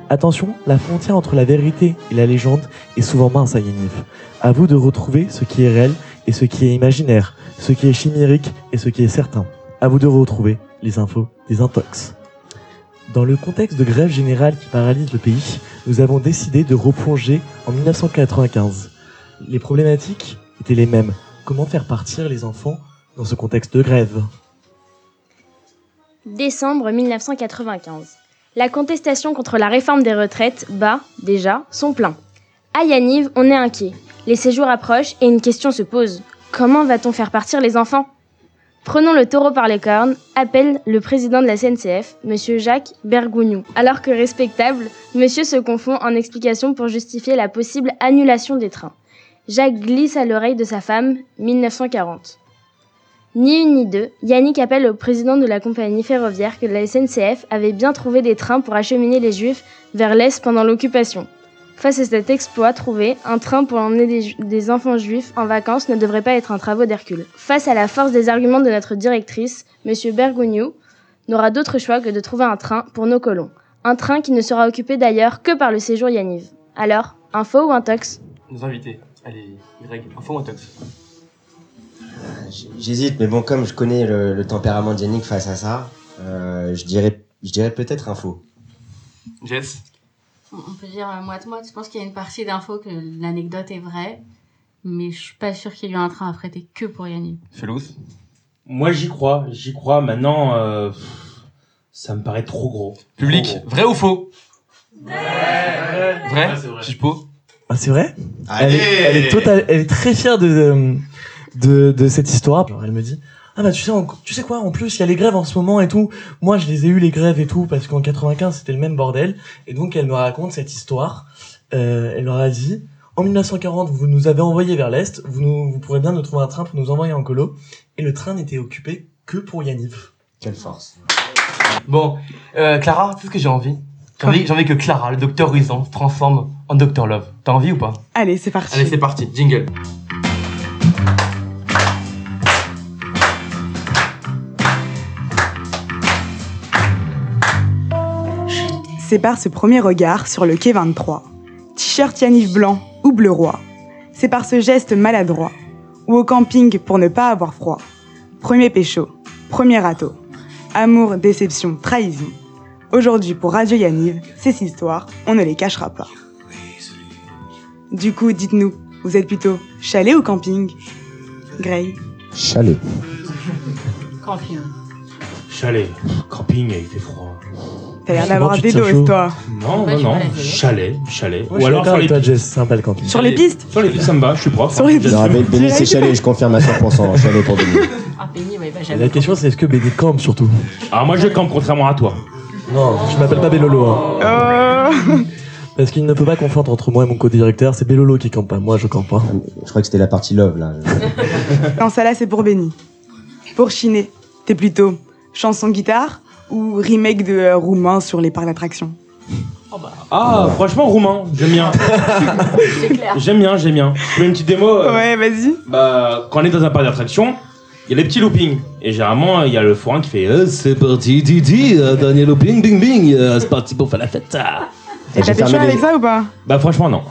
Attention, la frontière entre la vérité et la légende est souvent mince à Yaniv. À vous de retrouver ce qui est réel et ce qui est imaginaire, ce qui est chimérique et ce qui est certain. À vous de retrouver les infos des intox. Dans le contexte de grève générale qui paralyse le pays, nous avons décidé de replonger en 1995. Les problématiques étaient les mêmes. Comment faire partir les enfants dans ce contexte de grève? Décembre 1995. La contestation contre la réforme des retraites bat, déjà, son plein. À Yaniv, on est inquiet. Les séjours approchent et une question se pose. Comment va-t-on faire partir les enfants? Prenons le taureau par les cornes, appelle le président de la CNCF, monsieur Jacques Bergougnou. Alors que respectable, monsieur se confond en explications pour justifier la possible annulation des trains. Jacques glisse à l'oreille de sa femme, 1940. Ni une ni deux, Yannick appelle au président de la compagnie ferroviaire que la SNCF avait bien trouvé des trains pour acheminer les juifs vers l'Est pendant l'occupation. Face à cet exploit trouvé, un train pour emmener des, enfants juifs en vacances ne devrait pas être un travaux d'Hercule. Face à la force des arguments de notre directrice, M. Bergogneau n'aura d'autre choix que de trouver un train pour nos colons. Un train qui ne sera occupé d'ailleurs que par le séjour Yaniv. Alors, info ou intox? Nos invités. Allez, Greg, info ou un tox J'hésite, mais bon, comme je connais le, le tempérament de Yannick face à ça, euh, je dirais, je dirais peut-être info. Jess? On peut dire euh, moite-moite. Je pense qu'il y a une partie d'infos que l'anecdote est vraie, mais je suis pas sûre qu'il y ait eu un train affrété que pour Yannick. Felous? Moi, j'y crois, j'y crois. Maintenant, euh, ça me paraît trop gros. Public, Trop gros. vrai ou faux? Vrai Si je peux Ah, c'est vrai? Elle Allez est, elle, est totale- elle est très fière de, de, de, de cette histoire. Alors, elle me dit Ah, bah, tu sais, en- tu sais quoi, en plus, il y a les grèves en ce moment et tout. Moi, je les ai eu, les grèves et tout, parce qu'en 95, c'était le même bordel. Et donc, elle me raconte cette histoire. Euh, elle leur a dit En 1940, vous nous avez envoyé vers l'Est. Vous, nous, vous pourrez bien nous trouver un train pour nous envoyer en colo. Et le train n'était occupé que pour Yaniv. Quelle force. Bon, euh, Clara, tu sais ce que j'ai envie J'ai envie, j'ai envie que Clara, le docteur Ruisan, se transforme en Docteur Love. T'as envie ou pas? Allez, c'est parti. Allez, c'est parti, jingle. Sépare ce premier regard sur le quai 23. T-shirt Yanniv blanc ou bleu roi. C'est par ce geste maladroit. Ou au camping pour ne pas avoir froid. Premier pécho. Premier râteau. Amour, déception, trahison. Aujourd'hui pour Radio Yanniv, ces histoires, on ne les cachera pas. Du coup, dites-nous, vous êtes plutôt chalet ou camping? Gray Chalet. Camping. chalet, camping, il fait froid. T'as l'air d'avoir des doses, toi. Non, non, non, chalet, chalet. Ou alors sur les toi, pistes. Jess, sympa le camping. Sur les pistes Sur les pistes, ça me va, je suis prof. Sur les pistes. Non, Benny, c'est chalet, je confirme à 100%. Chalet pour Benny. Ah, Benny, ouais, bah. La question c'est est-ce que BD campe surtout? Alors moi je campe contrairement à toi. Non, je m'appelle pas Bellolo. hein. Oh. Parce qu'il ne peut pas confondre entre moi et mon co-directeur, c'est Bellolo qui campe pas, moi je campe pas. Je crois que c'était la partie love, là. Non, ça là, c'est pour Benny. Pour Chiné, t'es plutôt chanson guitare ou remake de euh, roumain sur les parcs d'attractions? Ah, franchement, roumain, j'aime bien. C'est clair. J'aime bien, j'aime bien. Tu veux une petite démo euh, Ouais, vas-y. Bah, quand on est dans un parc d'attraction, il y a les petits loopings. Et généralement, il y a le forain qui fait euh, C'est parti, Didi, euh, dernier looping, bing bing, euh, c'est parti pour faire la fête. ah. Et J'ai t'as fait fermé les- avec ça ou pas? Bah, franchement, non.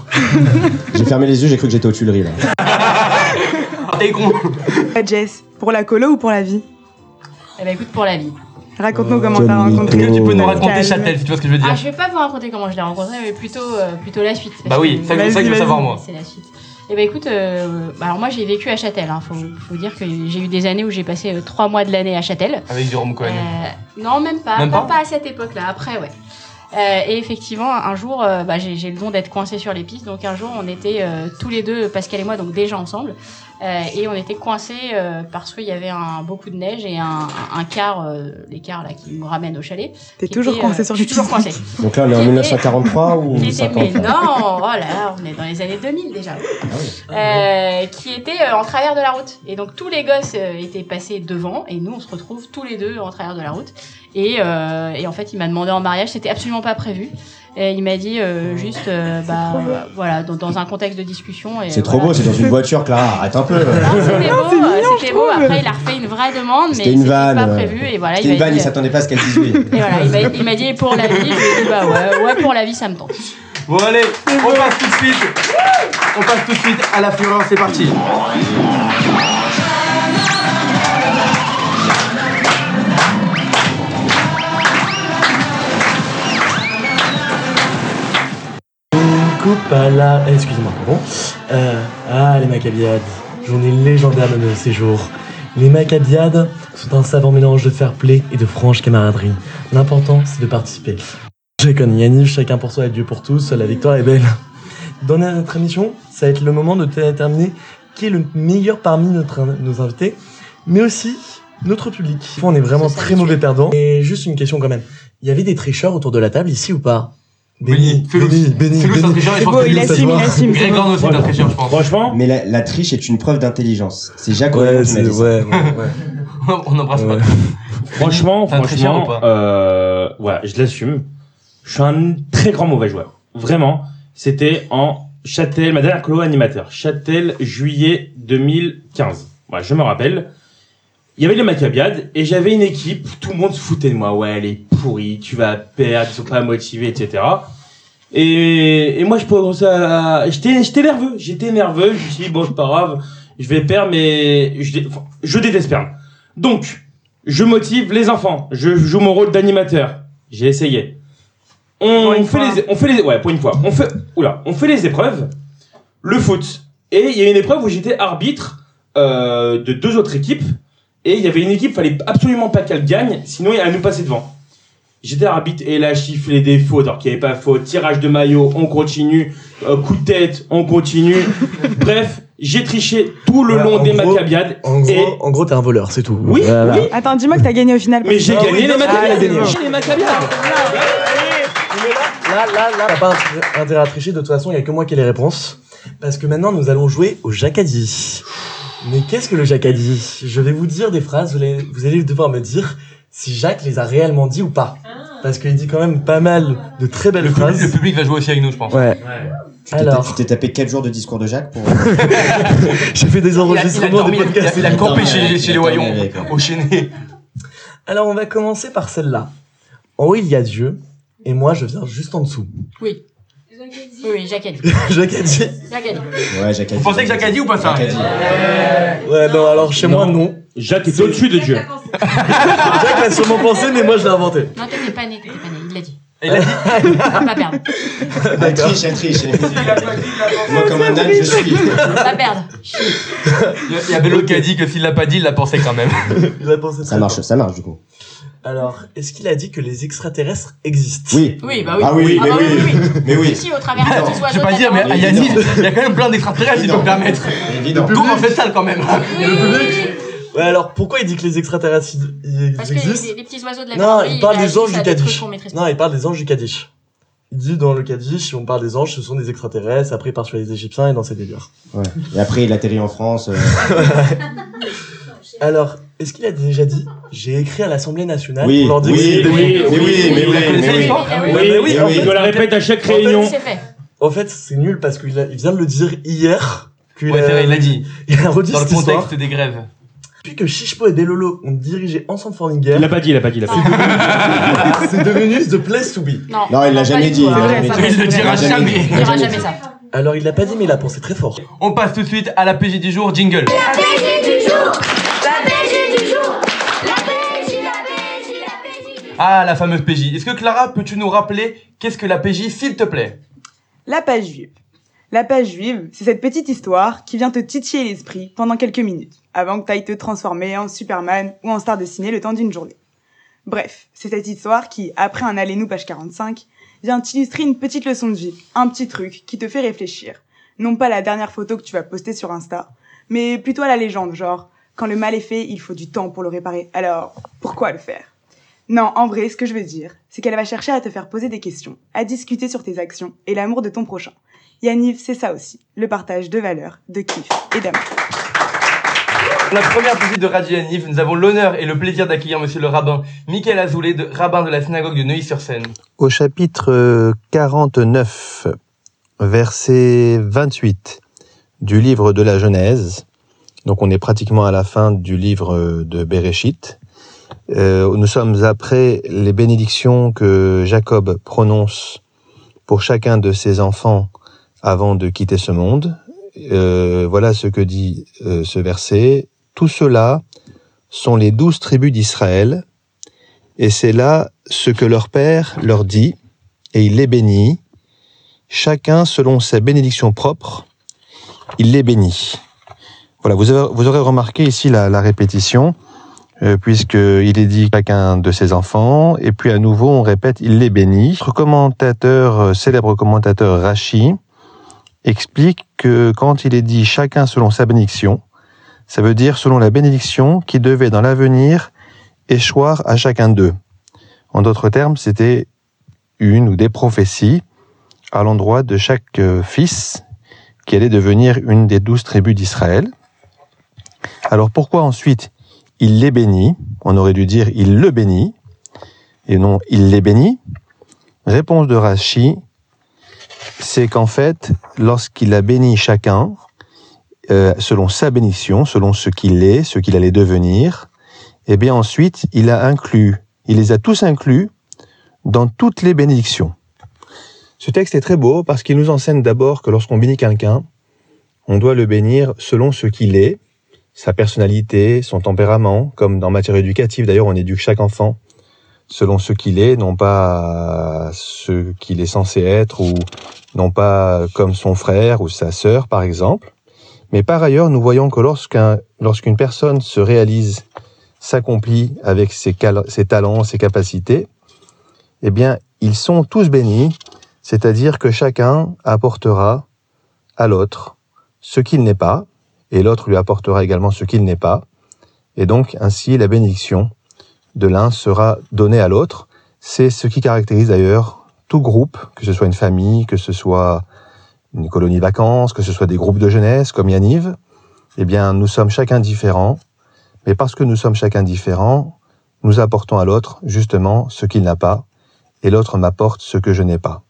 (laughs) J'ai fermé les yeux, j'ai cru que j'étais aux Tuileries, là. Ah, T'es con Euh, Jess, pour la colo ou pour la vie? Eh ben, écoute, pour la vie. Raconte-nous comment Quel t'as rencontré. Est-ce que tu peux nous raconter Calme. Châtel, si tu vois ce que je veux Ah, dire je vais pas vous raconter comment je l'ai rencontré, mais plutôt, euh, plutôt la suite. Bah oui, c'est ça que je veux savoir moi. C'est la suite. Eh ben écoute, euh, bah, alors moi j'ai vécu à Châtel. Hein. Faut, faut dire que j'ai eu des années où j'ai passé euh, trois mois de l'année à Châtel. Avec Jérôme Cohen. Euh, non, même pas. Même pas, pas à cette époque-là. Après, ouais. Euh, et effectivement, un jour, euh, bah, j'ai j'ai le don d'être coincé sur les pistes. Donc un jour, on était euh, tous les deux, Pascal et moi, donc déjà ensemble, euh, et on était coincés euh, parce qu'il y avait un, beaucoup de neige et un, un, car, euh, les cars là qui nous ramènent au chalet. T'es toujours était, coincé euh, sur les suis toujours coincé. Donc là, on est en Qui était- 1943 ou Qui était, mais 50 non, oh là là, on est dans les années 2000 déjà. Euh, qui était euh, en travers de la route. Et donc tous les gosses euh, étaient passés devant et nous on se retrouve tous les deux en travers de la route. Et, euh, et en fait il m'a demandé en mariage, c'était absolument pas prévu. Et il m'a dit euh, juste, euh, bah voilà, dans, dans un contexte de discussion. et C'est trop voilà. beau, c'est dans une voiture, Clara. Arrête un peu. Non, c'était (laughs) beau, euh, c'était beau. Après, il a refait une vraie demande, mais C'était une c'était vanne. pas euh, prévu. Et voilà, C'était il une m'a vanne, dit, il s'attendait pas à ce qu'elle dise oui. (laughs) et voilà, il m'a- il m'a dit et pour la vie. Je lui ai dit bah ouais, ouais pour la vie, ça me tente. Bon allez, on passe tout de suite. On passe tout de suite à la fureur, c'est parti. Coupe à la... eh, Excusez-moi, pardon. Euh, ah, les Maccabiades. Journée légendaire de nos séjours. Les Maccabiades sont un savant mélange de fair play et de franche camaraderie. L'important, c'est de participer. Connais Yanniv, chacun pour soi et Dieu pour tous, la victoire est belle. Dans notre émission, ça va être le moment de déterminer qui est le meilleur parmi notre, nos invités, mais aussi notre public. On est vraiment très mauvais perdants. Et juste une question quand même. Il y avait des tricheurs autour de la table ici ou pas? Pense beau, que il assume, il assume. Grégor aussi, un tricheur, je pense. Franchement, Mais la, la triche est une preuve d'intelligence. C'est Jacques Ouais, qui dit ça. ouais, (laughs) ouais, ouais. On n'embrasse pas. Ouais. franchement, ou franchement, pas euh, voilà, je l'assume. Je suis un très grand mauvais joueur. Vraiment. C'était en Châtel, ma dernière colo animateur. Châtel, juillet 2015. Voilà, je me rappelle. Il y avait les Maccabiades et j'avais une équipe, tout le monde se foutait de moi. Ouais, elle est pourrie, tu vas perdre, ils sont pas motivés, etc. Et, et moi, je commençais à, j'étais, j'étais nerveux, j'étais nerveux, je me suis dit, bon, c'est pas grave, je vais perdre, mais je, enfin, je déteste perdre. Donc, je motive les enfants, je joue mon rôle d'animateur. J'ai essayé. On fait fois. les, on fait les, ouais, pour une fois. On fait, oula, on fait les épreuves, le foot. Et il y a une épreuve où j'étais arbitre, euh, de deux autres équipes. Et il y avait une équipe, fallait absolument pas qu'elle gagne, sinon elle allait nous passer devant. J'étais arbitre et là, chifflé des fautes, alors qu'il n'y avait pas faute. Tirage de maillot, on continue. Euh, coup de tête, on continue. (laughs) Bref, j'ai triché tout le Voilà, long des gros- Maccabiades. En gros, Et- en gros, t'es un voleur, c'est tout. Oui, Voilà. oui. Attends, dis-moi que t'as gagné au final. Mais j'ai Ah gagné oui, les ah, Maccabiades. gagné. J'ai les Maccabiades. Là, là, là, t'as pas intérêt- à tricher, de toute façon, il y a que moi qui ai les réponses. Parce que maintenant, nous allons jouer au Jacadi. Mais qu'est-ce que le Jacadi Je vais vous dire des phrases, vous allez, vous allez devoir me dire si Jacques les a réellement dit ou pas. Parce qu'il dit quand même pas mal de très belles Le public, phrases. le public va jouer aussi avec nous, je pense. Ouais. Tu t'es- Alors, Tu t'es tapé 4 jours de discours de Jacques pour. (laughs) j'ai fait des a, a enregistrements dormi, de il a, podcasts. il a campé chez, a chez les avec. au Chénet. (laughs) Alors, on va commencer par celle-là. En haut, il y a Dieu, et moi, je viens juste en dessous. Oui. Oui, oui, (laughs) Jacques a dit. Jacques a dit. Ouais, Jacques a Vous pensez que Jacques a dit ou pas ça Jacques a dit. Ouais, non, alors chez moi, non. Jacques est au-dessus de Dieu. Jacques l'a (laughs) sûrement pensé, mais moi, je l'ai inventé. Non, t'étais pas né, t'étais pas né, il l'a dit. Il a dit. On va pas perdre. Elle triche, elle triche. Moi, comme un âne, je suis. On va pas perdre. Il y a- il y a Bello qui a dit que s'il l'a pas dit, il l'a pensé quand même. (laughs) Il a pensé Ça très marche, ça marche du coup. Alors, est-ce qu'il a dit que les extraterrestres existent? Oui. Oui, bah oui. Ah oui, Ah mais bah oui. oui, oui. Mais oui. Ici, au travers des petits Je oiseaux vais pas de dire, mais à. Yanniv, il y a quand même plein d'extraterrestres, il faut me permettre. Évident. Le tour en fait sale quand même. Oui, oui, Ouais, alors pourquoi il dit que les extraterrestres ils- Parce que les, petits oiseaux de la Non, il parle des anges du pas. Non, il parle des anges du Kaddish. Il dit dans le Kaddish, si on parle des anges, ce sont des extraterrestres, après il part sur les Égyptiens et dans ses délires. Ouais. Et après, il atterrit en France. euh, (laughs) Alors, est-ce qu'il a déjà dit J'ai écrit à l'Assemblée nationale Oui, pour leur dire oui, que oui, oui, oui, mais oui, mais oui. Ah Oui, mais oui, oui, en oui, fait, doit la répéter à chaque réunion. C'est fait. En fait, c'est nul parce qu'il a- il vient de le dire hier. qu'il Ouais, a- c'est vrai, il l'a dit. (laughs) Il a redit Dans le cette histoire. contexte des grèves. Depuis que Chichpo et Delolo ont dirigé ensemble Forninger, Il l'a pas dit, il l'a pas dit, il l'a pas dit. (laughs) c'est devenu The Place to Be. Non, Non, il l'a jamais dit, il l'a jamais dit. Il le dira Il l'a jamais. dit. Il dira jamais ça. Alors il l'a pas dit, mais il a pensé très fort. On passe tout de suite à la PJ du jour, jingle. La PJ du Ah, la fameuse PJ. Est-ce que Clara, peux-tu nous rappeler qu'est-ce que la PJ, s'il te plaît? La page juive. La page juive, c'est cette petite histoire qui vient te titiller l'esprit pendant quelques minutes, avant que t'ailles te transformer en Superman ou en star de ciné le temps d'une journée. Bref, c'est cette histoire qui, après un allez-nous page 45, vient t'illustrer une petite leçon de vie, un petit truc qui te fait réfléchir. Non pas la dernière photo que tu vas poster sur Insta, mais plutôt la légende, genre, quand le mal est fait, il faut du temps pour le réparer, alors pourquoi le faire? Non, en vrai, ce que je veux dire, c'est qu'elle va chercher à te faire poser des questions, à discuter sur tes actions et l'amour de ton prochain. Yaniv, c'est ça aussi, le partage de valeurs, de kiff et d'amour. Pour la première visite de Radio Yaniv, nous avons l'honneur et le plaisir d'accueillir monsieur le rabbin Michael Azoulay, de, rabbin de la synagogue de Neuilly-sur-Seine. Au chapitre euh, 49, verset 28 du livre de la Genèse, donc on est pratiquement à la fin du livre euh, de Bereshit, euh, nous sommes après les bénédictions que Jacob prononce pour chacun de ses enfants avant de quitter ce monde. Euh, voilà ce que dit euh, ce verset. Tout cela sont les douze tribus d'Israël, et c'est là ce que leur père leur dit, et il les bénit, chacun selon sa bénédiction propre, il les bénit. Voilà, vous, aurez remarqué ici la répétition, euh, puisqu'il est dit chacun de ses enfants, et puis à nouveau on répète, il les bénit. Notre commentateur, euh, célèbre commentateur Rachi, explique que quand il est dit chacun selon sa bénédiction, ça veut dire selon la bénédiction qui devait dans l'avenir échoir à chacun d'eux. En d'autres termes, c'était une ou des prophéties à l'endroit de chaque euh, fils qui allait devenir une des douze tribus d'Israël. Alors pourquoi ensuite il les bénit On aurait dû dire il le bénit et non il les bénit. Réponse de Rashi, c'est qu'en fait, lorsqu'il a béni chacun, euh, selon sa bénédiction, selon ce qu'il est, ce qu'il allait devenir, et bien ensuite, il a inclus, il les a tous inclus dans toutes les bénédictions. Ce texte est très beau parce qu'il nous enseigne d'abord que lorsqu'on bénit quelqu'un, on doit le bénir selon ce qu'il est, sa personnalité, son tempérament, comme dans matière éducative d'ailleurs, on éduque chaque enfant selon ce qu'il est, non pas ce qu'il est censé être ou non pas comme son frère ou sa sœur par exemple. Mais par ailleurs, nous voyons que lorsqu'un, lorsqu'une personne se réalise, s'accomplit avec ses, cal- ses talents, ses capacités, eh bien, ils sont tous bénis, c'est-à-dire que chacun apportera à l'autre ce qu'il n'est pas, et l'autre lui apportera également ce qu'il n'est pas, et donc ainsi la bénédiction de l'un sera donnée à l'autre. C'est ce qui caractérise d'ailleurs tout groupe, que ce soit une famille, que ce soit une colonie de vacances, que ce soit des groupes de jeunesse comme Yaniv, eh bien, nous sommes chacun différents, mais parce que nous sommes chacun différents, nous apportons à l'autre justement ce qu'il n'a pas, et l'autre m'apporte ce que je n'ai pas.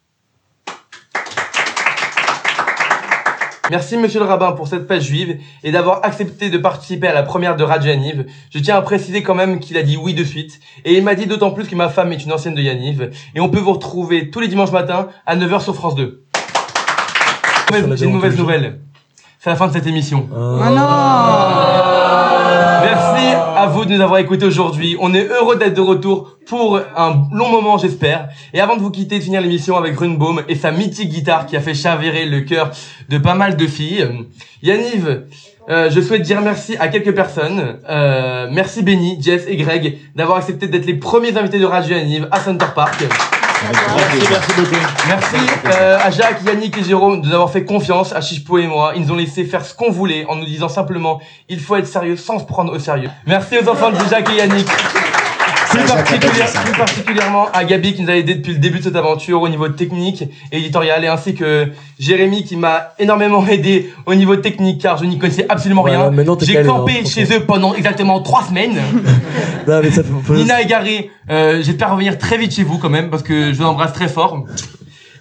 Merci monsieur le rabbin pour cette page juive et d'avoir accepté de participer à la première de Radio Yaniv. Je tiens à préciser quand même qu'il a dit oui de suite et il m'a dit d'autant plus que ma femme est une ancienne de Yaniv et on peut vous retrouver tous les dimanches matins à 9h sur France 2. Mauvaise- J'ai une mauvaise nouvelle. c'est la fin de cette émission. Ah non Merci vous de nous avoir écoutés aujourd'hui. On est heureux d'être de retour pour un long moment, j'espère. Et avant de vous quitter, de finir l'émission avec Runbaum et sa mythique guitare qui a fait chavirer le cœur de pas mal de filles. Euh, Yaniv, euh, je souhaite dire merci à quelques personnes. Euh, merci Benny, Jess et Greg d'avoir accepté d'être les premiers invités de Radio Yaniv à Center Park. Merci, merci beaucoup. Merci euh, à Jacques, Yannick et Jérôme de nous avoir fait confiance, à Chichepo et moi. Ils nous ont laissé faire ce qu'on voulait en nous disant simplement il faut être sérieux sans se prendre au sérieux. Merci aux enfants de Jacques et Yannick. Plus, particulière- particulièrement à Gabi qui nous a aidé depuis le début de cette aventure au niveau technique et éditorial et ainsi que Jérémy qui m'a énormément (laughs) aidé au niveau technique car je n'y connaissais absolument rien. J'ai calé, campé hein, chez eux pendant exactement trois semaines. (laughs) Non, mais ça fait- faut- Nina Égaré, euh, j'espère revenir très vite chez vous quand même parce que je vous embrasse très fort.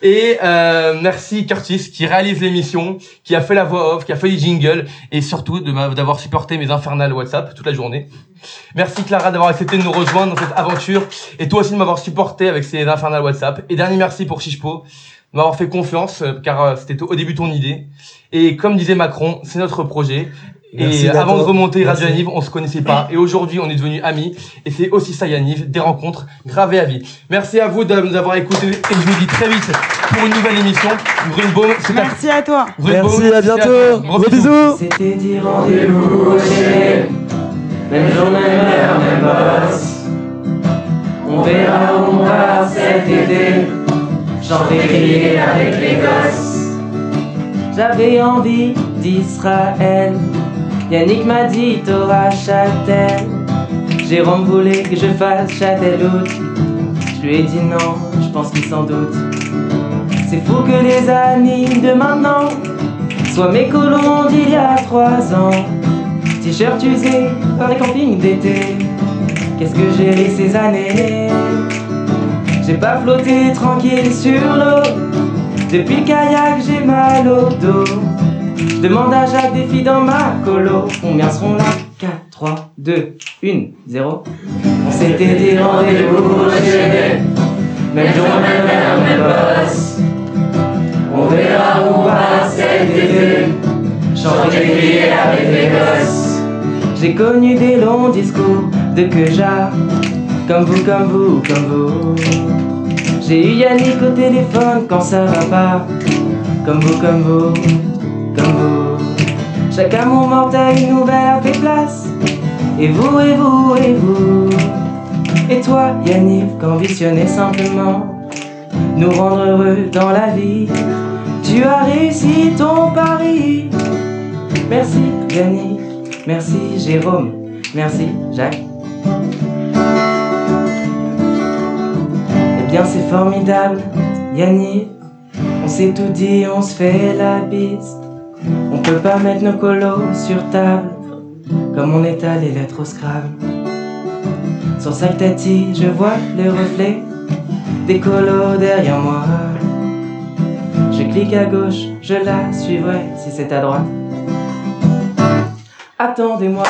Et euh, merci Curtis qui réalise l'émission, qui a fait la voix off, qui a fait les jingles et surtout d'avoir supporté mes infernales WhatsApp toute la journée. Merci Clara d'avoir accepté de nous rejoindre dans cette aventure et toi aussi de m'avoir supporté avec ces infernales WhatsApp. Et dernier merci pour Chichepo de m'avoir fait confiance euh, car euh, c'était au début ton idée. Et comme disait Macron, c'est notre projet. Merci, et avant de remonter Radio Merci. Yaniv, on se connaissait pas. Et aujourd'hui, on est devenus amis. Et c'est aussi ça Yaniv, des rencontres gravées à vie. Merci à vous de nous avoir écoutés. Et je vous dis très vite pour une nouvelle émission. Grunbaum, c'est Merci à toi. Grunbaum, Merci, à bientôt. toi. Gros bisous. C'était dit rendez-vous. Même jour, même heure, même boss. On verra où on va cet été. Chanter, crier avec les gosses. J'avais envie d'Israël. Yannick m'a dit t'auras Châtel. Jérôme voulait que je fasse Châteloup. Je lui ai dit non, je pense qu'il s'en doute. C'est fou que les amis de maintenant soient mes colons d'il y a trois ans. T-shirt usé par les campings d'été. Qu'est-ce que j'ai ri ces années? J'ai pas flotté tranquille sur l'eau. Depuis le kayak, j'ai mal au dos. Demande à Jacques des filles dans ma colo. Combien seront là? 4, 3, 2, 1, 0. On s'était dit rendez-vous Même jour, même boss. On verra où va cet été. Chanter, crier avec les gosses. J'ai connu des longs discours de Queja. Comme vous, comme vous, comme vous. J'ai eu Yannick au téléphone quand ça va pas. Comme vous, comme vous, Chaque amour mortel, une nouvelle a fait place. Et vous, et vous, et vous. Et toi, Yannick, qu'ambitionnais simplement nous rendre heureux dans la vie. Tu as réussi ton pari. Merci, Yannick. Merci, Jérôme. Merci, Jacques. Eh bien, c'est formidable, Yannick. On s'est tout dit, on se fait la bise. On peut pas mettre nos colos sur table, comme on étale les lettres au Scrabble. Sur sa tati, je vois le reflet des colos derrière moi. Je clique à gauche, je la suivrai si c'est à droite. Attendez-moi.